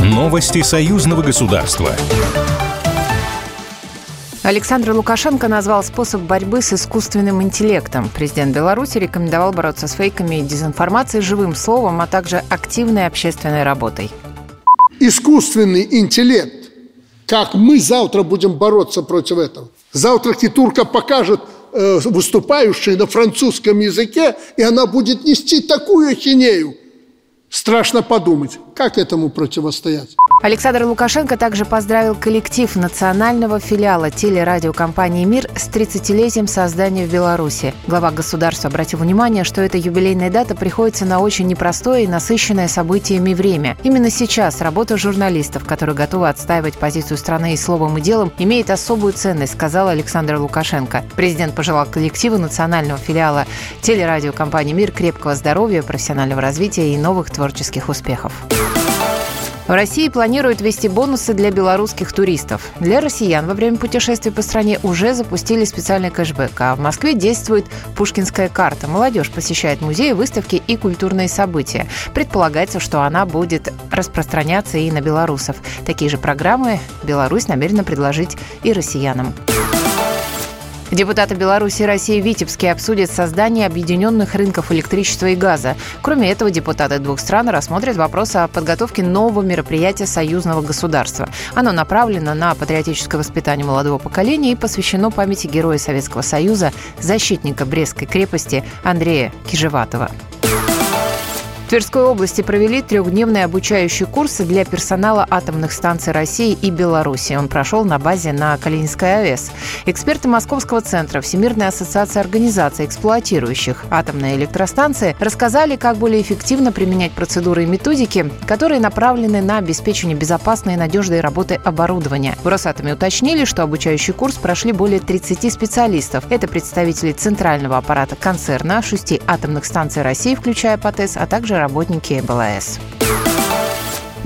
Новости союзного государства. Александр Лукашенко назвал способ борьбы с искусственным интеллектом. Президент Беларуси рекомендовал бороться с фейками и дезинформацией живым словом, а также активной общественной работой. Искусственный интеллект. Как мы завтра будем бороться против этого? Завтра Китурка покажет э, выступающей на французском языке, и она будет нести такую ахинею. Страшно подумать, как этому противостоять. Александр Лукашенко также поздравил коллектив национального филиала телерадиокомпании «Мир» с 30-летием создания в Беларуси. Глава государства обратил внимание, что эта юбилейная дата приходится на очень непростое и насыщенное событиями время. Именно сейчас работа журналистов, которые готовы отстаивать позицию страны и словом, и делом, имеет особую ценность, сказал Александр Лукашенко. Президент пожелал коллективу национального филиала телерадиокомпании «Мир» крепкого здоровья, профессионального развития и новых творческих успехов. В России планируют ввести бонусы для белорусских туристов. Для россиян во время путешествий по стране уже запустили специальный кэшбэк, а в Москве действует пушкинская карта. Молодежь посещает музеи, выставки и культурные события. Предполагается, что она будет распространяться и на белорусов. Такие же программы Беларусь намерена предложить и россиянам. Депутаты Беларуси и России в Витебске обсудят создание объединенных рынков электричества и газа. Кроме этого, депутаты двух стран рассмотрят вопрос о подготовке нового мероприятия союзного государства. Оно направлено на патриотическое воспитание молодого поколения и посвящено памяти героя Советского Союза, защитника Брестской крепости Андрея Кижеватова. В Тверской области провели трехдневные обучающие курсы для персонала атомных станций России и Беларуси. Он прошел на базе на Калининской АЭС. Эксперты Московского центра Всемирной ассоциации организаций, эксплуатирующих атомные электростанции, рассказали, как более эффективно применять процедуры и методики, которые направлены на обеспечение безопасной и надежной работы оборудования. В Росатоме уточнили, что обучающий курс прошли более 30 специалистов. Это представители центрального аппарата концерна, шести атомных станций России, включая ПАТЭС, а работники БЛС.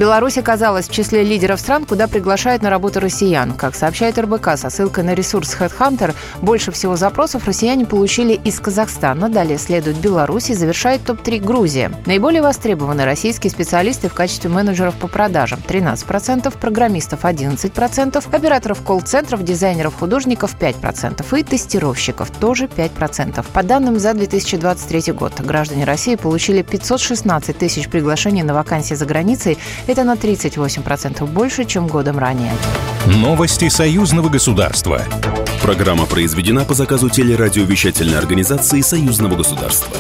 Беларусь оказалась в числе лидеров стран, куда приглашают на работу россиян. Как сообщает РБК со ссылкой на ресурс HeadHunter, больше всего запросов россияне получили из Казахстана. Далее следует Беларусь и завершает топ-3 Грузия. Наиболее востребованы российские специалисты в качестве менеджеров по продажам – 13%, программистов – 11%, операторов колл-центров, дизайнеров, художников – 5% и тестировщиков – тоже 5%. По данным за 2023 год, граждане России получили 516 тысяч приглашений на вакансии за границей – это на 38% больше, чем годом ранее. Новости союзного государства. Программа произведена по заказу телерадиовещательной организации союзного государства.